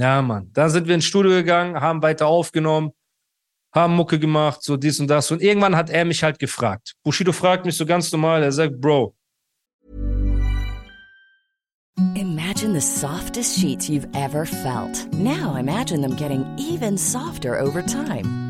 Ja, Mann. Dann sind wir ins Studio gegangen, haben weiter aufgenommen, haben Mucke gemacht, so dies und das. Und irgendwann hat er mich halt gefragt. Bushido fragt mich so ganz normal, er sagt, Bro. Imagine the softest sheets you've ever felt. Now imagine them getting even softer over time.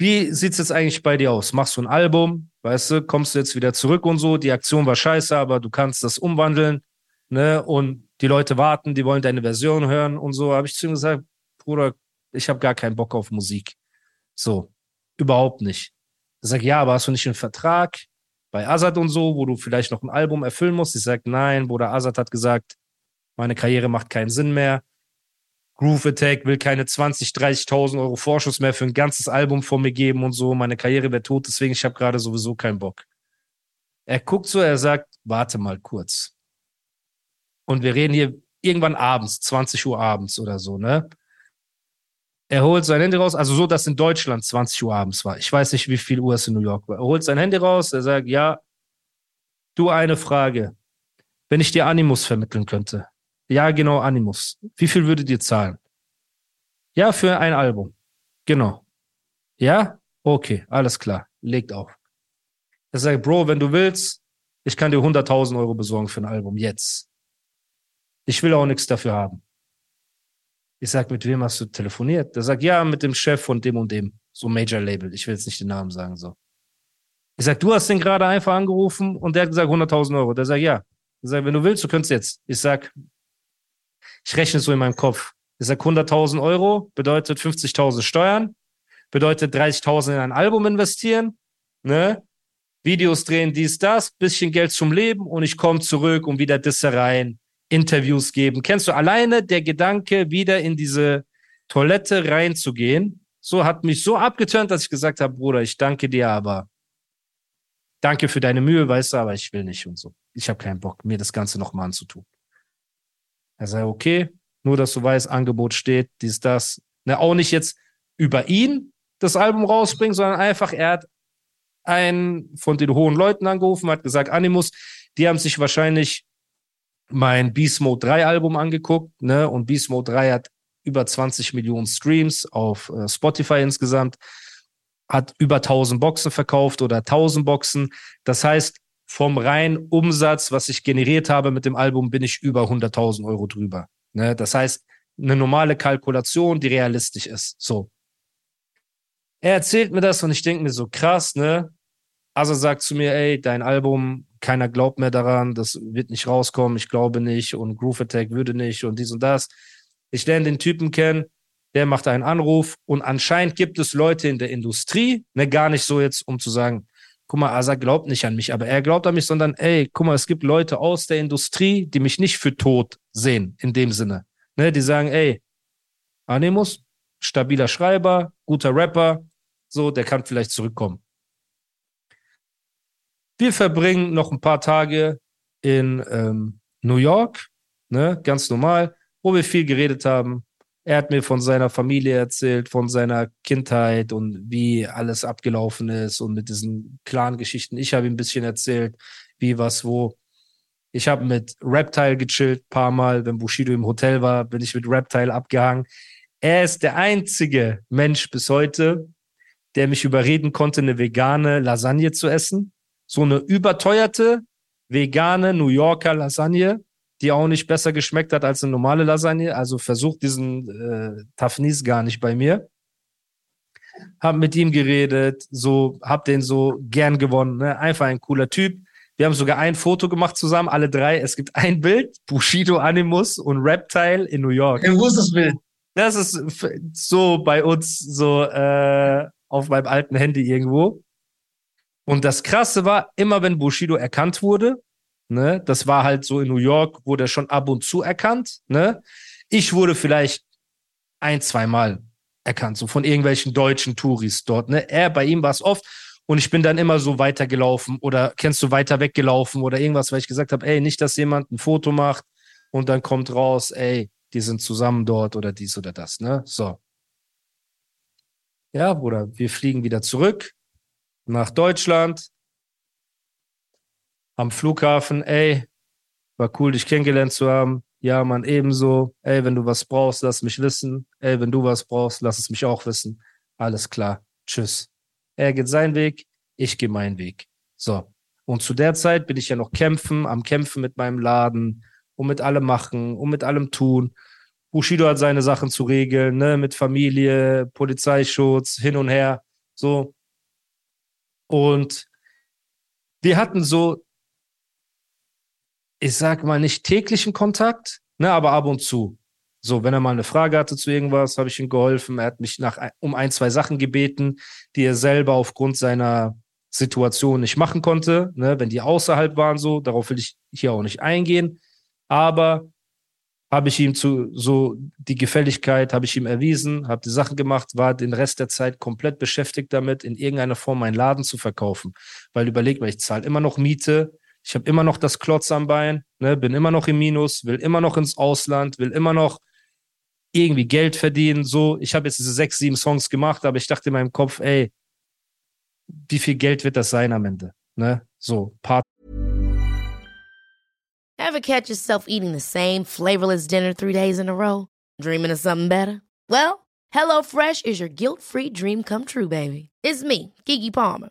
Wie sieht's jetzt eigentlich bei dir aus? Machst du ein Album? Weißt du, kommst du jetzt wieder zurück und so? Die Aktion war scheiße, aber du kannst das umwandeln, ne? Und die Leute warten, die wollen deine Version hören und so. Habe ich zu ihm gesagt, Bruder, ich habe gar keinen Bock auf Musik. So, überhaupt nicht. Er sagt, ja, aber hast du nicht einen Vertrag bei Azad und so, wo du vielleicht noch ein Album erfüllen musst? Ich sage, nein, Bruder Azad hat gesagt, meine Karriere macht keinen Sinn mehr. Groove Attack will keine 20, 30.000 Euro Vorschuss mehr für ein ganzes Album von mir geben und so. Meine Karriere wäre tot, deswegen ich habe gerade sowieso keinen Bock. Er guckt so, er sagt, warte mal kurz. Und wir reden hier irgendwann abends, 20 Uhr abends oder so, ne? Er holt sein Handy raus, also so, dass in Deutschland 20 Uhr abends war. Ich weiß nicht, wie viel Uhr es in New York war. Er holt sein Handy raus, er sagt, ja, du eine Frage. Wenn ich dir Animus vermitteln könnte, ja, genau, Animus. Wie viel würdet ihr zahlen? Ja, für ein Album. Genau. Ja? Okay, alles klar. Legt auf. Er sagt, Bro, wenn du willst, ich kann dir 100.000 Euro besorgen für ein Album. Jetzt. Ich will auch nichts dafür haben. Ich sag, mit wem hast du telefoniert? Der sagt, ja, mit dem Chef von dem und dem. So Major Label. Ich will jetzt nicht den Namen sagen, so. Ich sag, du hast den gerade einfach angerufen und der hat gesagt 100.000 Euro. Der sagt, ja. Ich sag, wenn du willst, du könntest jetzt. Ich sag, ich rechne so in meinem Kopf. Ich sage 100.000 Euro bedeutet 50.000 Steuern, bedeutet 30.000 in ein Album investieren, ne? Videos drehen, dies, das, bisschen Geld zum Leben und ich komme zurück und wieder Dissereien, Interviews geben. Kennst du alleine der Gedanke, wieder in diese Toilette reinzugehen? So hat mich so abgeturnt, dass ich gesagt habe, Bruder, ich danke dir, aber danke für deine Mühe, weißt du, aber ich will nicht und so. Ich habe keinen Bock, mir das Ganze nochmal anzutun. Er sagt, okay, nur dass du weißt, Angebot steht, dies, das. Ne, auch nicht jetzt über ihn das Album rausbringen, sondern einfach, er hat einen von den hohen Leuten angerufen, hat gesagt, Animus, die haben sich wahrscheinlich mein Beast Mode 3 Album angeguckt, ne? Und Beast Mode 3 hat über 20 Millionen Streams auf äh, Spotify insgesamt, hat über 1000 Boxen verkauft oder 1000 Boxen. Das heißt, vom reinen Umsatz, was ich generiert habe mit dem Album, bin ich über 100.000 Euro drüber. Ne? Das heißt, eine normale Kalkulation, die realistisch ist. So. Er erzählt mir das und ich denke mir so krass, ne? Also sagt zu mir, ey, dein Album, keiner glaubt mehr daran, das wird nicht rauskommen, ich glaube nicht und Groove Attack würde nicht und dies und das. Ich lerne den Typen kennen, der macht einen Anruf und anscheinend gibt es Leute in der Industrie, ne, gar nicht so jetzt, um zu sagen, guck mal, Asa glaubt nicht an mich, aber er glaubt an mich, sondern ey, guck mal, es gibt Leute aus der Industrie, die mich nicht für tot sehen, in dem Sinne. Ne, die sagen, ey, Animus, stabiler Schreiber, guter Rapper, so, der kann vielleicht zurückkommen. Wir verbringen noch ein paar Tage in ähm, New York, ne, ganz normal, wo wir viel geredet haben, er hat mir von seiner Familie erzählt, von seiner Kindheit und wie alles abgelaufen ist und mit diesen Clan-Geschichten. Ich habe ihm ein bisschen erzählt, wie was wo. Ich habe mit Reptile gechillt, paar Mal, wenn Bushido im Hotel war, bin ich mit Reptile abgehangen. Er ist der einzige Mensch bis heute, der mich überreden konnte, eine vegane Lasagne zu essen. So eine überteuerte, vegane New Yorker Lasagne die auch nicht besser geschmeckt hat als eine normale Lasagne. Also versucht diesen äh, Tafnis gar nicht bei mir. Hab mit ihm geredet, so, hab den so gern gewonnen. Ne? Einfach ein cooler Typ. Wir haben sogar ein Foto gemacht zusammen, alle drei. Es gibt ein Bild, Bushido Animus und Reptile in New York. Ja, wo ist das Bild? Das ist so bei uns so äh, auf meinem alten Handy irgendwo. Und das Krasse war, immer wenn Bushido erkannt wurde, Ne? Das war halt so in New York, wurde er schon ab und zu erkannt. Ne? Ich wurde vielleicht ein, zweimal erkannt, so von irgendwelchen deutschen Touris dort. Ne? Er, bei ihm war es oft. Und ich bin dann immer so weitergelaufen oder kennst du weiter weggelaufen oder irgendwas, weil ich gesagt habe, ey, nicht, dass jemand ein Foto macht und dann kommt raus, ey, die sind zusammen dort oder dies oder das, ne? So. Ja, Bruder, wir fliegen wieder zurück nach Deutschland. Am Flughafen, ey, war cool, dich kennengelernt zu haben. Ja, man, ebenso. Ey, wenn du was brauchst, lass mich wissen. Ey, wenn du was brauchst, lass es mich auch wissen. Alles klar. Tschüss. Er geht seinen Weg, ich gehe meinen Weg. So. Und zu der Zeit bin ich ja noch kämpfen, am Kämpfen mit meinem Laden und mit allem machen und mit allem tun. Bushido hat seine Sachen zu regeln, ne, mit Familie, Polizeischutz, hin und her, so. Und wir hatten so ich sag mal nicht täglichen Kontakt, ne, aber ab und zu. So, wenn er mal eine Frage hatte zu irgendwas, habe ich ihm geholfen. Er hat mich nach um ein, zwei Sachen gebeten, die er selber aufgrund seiner Situation nicht machen konnte, ne, wenn die außerhalb waren, so, darauf will ich hier auch nicht eingehen. Aber habe ich ihm zu so die Gefälligkeit habe ich ihm erwiesen, habe die Sachen gemacht, war den Rest der Zeit komplett beschäftigt damit, in irgendeiner Form meinen Laden zu verkaufen. Weil überleg mal, ich zahle immer noch Miete, ich habe immer noch das Klotz am Bein, ne, bin immer noch im Minus, will immer noch ins Ausland, will immer noch irgendwie Geld verdienen. So, ich habe jetzt diese sechs, sieben Songs gemacht, aber ich dachte in meinem Kopf, ey, wie viel Geld wird das sein am Ende? Ne? So, Part. Ever catch yourself eating the same flavorless dinner three days in a row? Dreaming of something better? Well, HelloFresh is your guilt-free dream come true, baby. It's me, Kiki Palmer.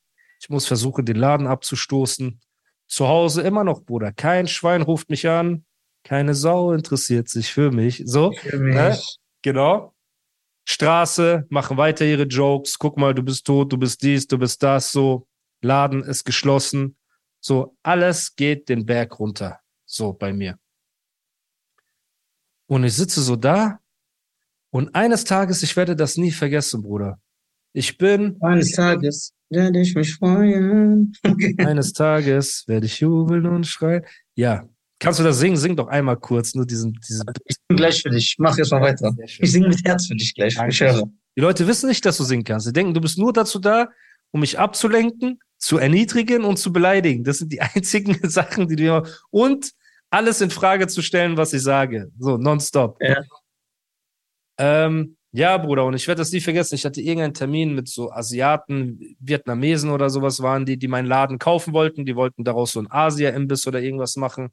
Ich muss versuchen, den Laden abzustoßen. Zu Hause immer noch, Bruder. Kein Schwein ruft mich an. Keine Sau interessiert sich für mich. So, Für mich. Ne? genau. Straße, machen weiter ihre Jokes. Guck mal, du bist tot, du bist dies, du bist das. So, Laden ist geschlossen. So, alles geht den Berg runter. So bei mir. Und ich sitze so da. Und eines Tages, ich werde das nie vergessen, Bruder. Ich bin Eines Tages werde ich mich freuen. Eines Tages werde ich jubeln und schreien. Ja. Kannst du das singen? Sing doch einmal kurz, nur diesen, diesen. Ich singe gleich für dich. Mach jetzt mal weiter. Ich singe mit Herz für dich gleich. Ich höre. Die Leute wissen nicht, dass du singen kannst. Sie denken, du bist nur dazu da, um mich abzulenken, zu erniedrigen und zu beleidigen. Das sind die einzigen Sachen, die du immer, und alles in Frage zu stellen, was ich sage. So, nonstop. Ja. Ähm, ja, Bruder, und ich werde das nie vergessen. Ich hatte irgendeinen Termin mit so Asiaten, Vietnamesen oder sowas waren die, die meinen Laden kaufen wollten. Die wollten daraus so ein Asia-Imbiss oder irgendwas machen.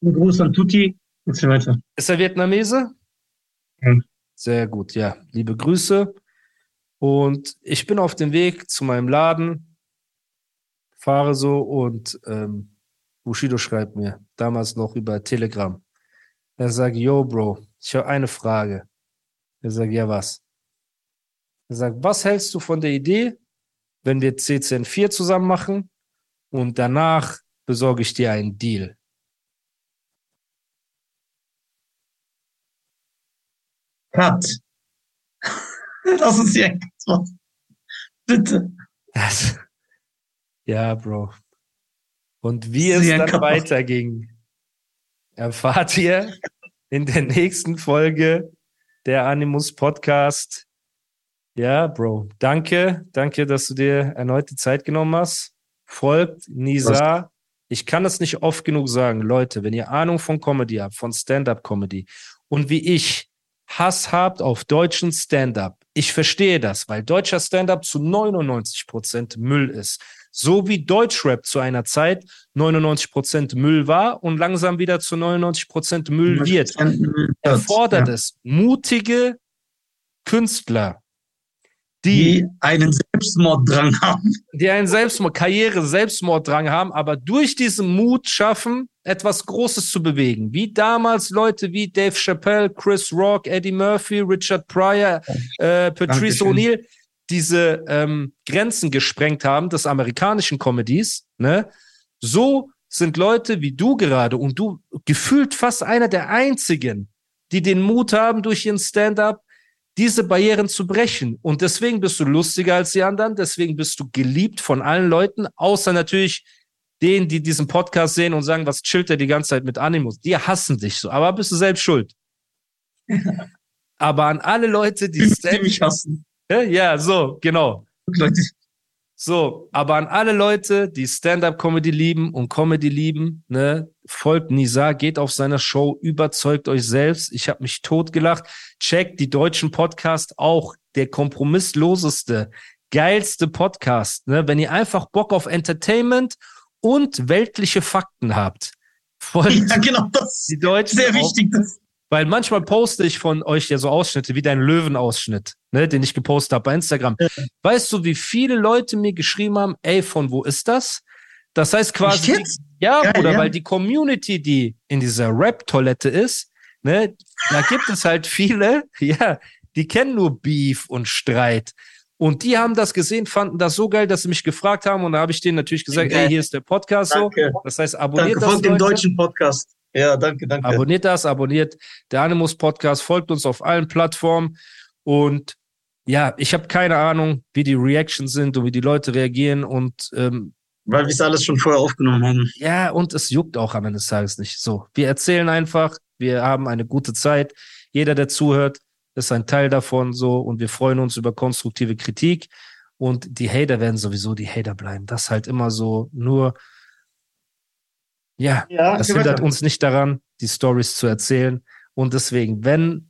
Ein Gruß an Tutti. Jetzt weiter. Ist er Vietnamese? Ja. Sehr gut, ja. Liebe Grüße. Und ich bin auf dem Weg zu meinem Laden, fahre so und ähm, Bushido schreibt mir, damals noch über Telegram. Er sagt, yo, Bro, ich habe eine Frage. Er sagt, ja, was? Er sagt, was hältst du von der Idee, wenn wir CCN4 zusammen machen und danach besorge ich dir einen Deal? Cut. Uns hier kurz machen. Bitte. Das, ja, Bro. Und wie es dann weiterging, erfahrt ihr in der nächsten Folge der Animus Podcast. Ja, Bro. Danke. Danke, dass du dir erneut die Zeit genommen hast. Folgt Nisa. Ich kann es nicht oft genug sagen. Leute, wenn ihr Ahnung von Comedy habt, von Stand-up-Comedy und wie ich Hass habt auf deutschen Stand-up. Ich verstehe das, weil deutscher Stand-up zu 99 Prozent Müll ist. So wie Deutschrap zu einer Zeit 99% Müll war und langsam wieder zu 99% Müll wird. Erfordert ja. es mutige Künstler, die, die einen Selbstmorddrang haben. die einen Selbstmord, Karriere, Selbstmorddrang haben, aber durch diesen Mut schaffen, etwas Großes zu bewegen. Wie damals Leute wie Dave Chappelle, Chris Rock, Eddie Murphy, Richard Pryor, äh, Patrice. O'Neill diese ähm, Grenzen gesprengt haben des amerikanischen Comedies. Ne? So sind Leute wie du gerade und du gefühlt fast einer der einzigen, die den Mut haben, durch ihren Stand-up diese Barrieren zu brechen. Und deswegen bist du lustiger als die anderen, deswegen bist du geliebt von allen Leuten, außer natürlich denen, die diesen Podcast sehen und sagen, was chillt der die ganze Zeit mit Animus? Die hassen dich so, aber bist du selbst schuld. aber an alle Leute, die Die mich hassen. Ja, so, genau. So, aber an alle Leute, die Stand-up-Comedy lieben und Comedy lieben, ne, folgt Nisa, geht auf seine Show, überzeugt euch selbst. Ich habe mich totgelacht. Checkt die deutschen Podcast auch, der kompromissloseste, geilste Podcast. Ne? Wenn ihr einfach Bock auf Entertainment und weltliche Fakten habt, folgt ja, genau, das die Deutschen sehr wichtig. Das, weil manchmal poste ich von euch ja so Ausschnitte, wie dein Löwenausschnitt, ne, den ich gepostet habe bei Instagram. Weißt du, wie viele Leute mir geschrieben haben, ey, von wo ist das? Das heißt quasi, jetzt? ja, Geil, oder ja. weil die Community, die in dieser Rap-Toilette ist, ne, da gibt es halt viele, ja, die kennen nur Beef und Streit. Und die haben das gesehen, fanden das so geil, dass sie mich gefragt haben. Und da habe ich denen natürlich gesagt, Geil. ey, hier ist der Podcast Danke. so. Das heißt, abonniert danke, das. folgt dem deutschen Podcast. Ja, danke, danke. Abonniert das, abonniert der Animus Podcast, folgt uns auf allen Plattformen. Und ja, ich habe keine Ahnung, wie die Reactions sind und wie die Leute reagieren. Und ähm, Weil wir es alles schon vorher aufgenommen haben. ja, und es juckt auch am Ende des Tages nicht. So, wir erzählen einfach, wir haben eine gute Zeit. Jeder, der zuhört, ist ein Teil davon so und wir freuen uns über konstruktive Kritik. Und die Hater werden sowieso die Hater bleiben. Das halt immer so nur, ja, Ja, das hindert uns nicht daran, die Stories zu erzählen. Und deswegen, wenn,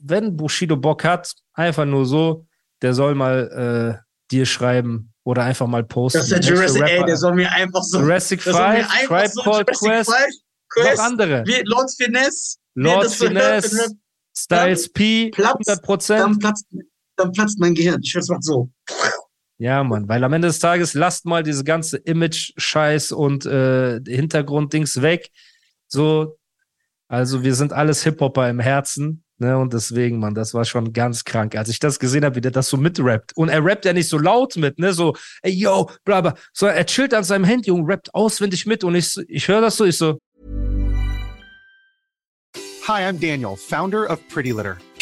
wenn Bushido Bock hat, einfach nur so, der soll mal äh, dir schreiben oder einfach mal posten. Das ist der Jurassic, ey, der soll mir einfach so. Jurassic der soll mir 5, einfach Tribe so Called Quest, 5, noch Quest, andere. wie Lord Finesse. Lord Finesse, Styles P, Platz, 100 Prozent. Dann platzt, dann platzt mein Gehirn. Ich schwör's mal so. Ja, Mann, weil am Ende des Tages lasst mal diese ganze Image-Scheiß und äh, Hintergrunddings weg. So, also wir sind alles Hip-Hopper im Herzen. Ne, und deswegen, Mann, das war schon ganz krank, als ich das gesehen habe, wie der das so mitrappt. Und er rappt ja nicht so laut mit, ne, so, ey, yo, bla, bla, sondern er chillt an seinem Handy und rappt auswendig mit. Und ich, so- ich höre das so, ich so, Hi, I'm Daniel, founder of Pretty Litter.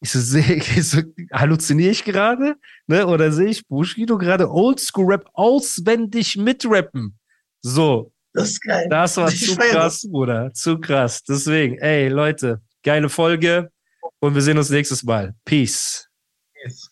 Ich so, sehe, ich so halluziniere ich gerade, ne, oder sehe ich Bushido gerade Oldschool-Rap auswendig mitrappen. So, Das ist geil. Das war Ich zu krass, Bruder. Zu krass. Deswegen, ey, Leute, geile Folge und wir sehen uns nächstes Mal. Peace. das.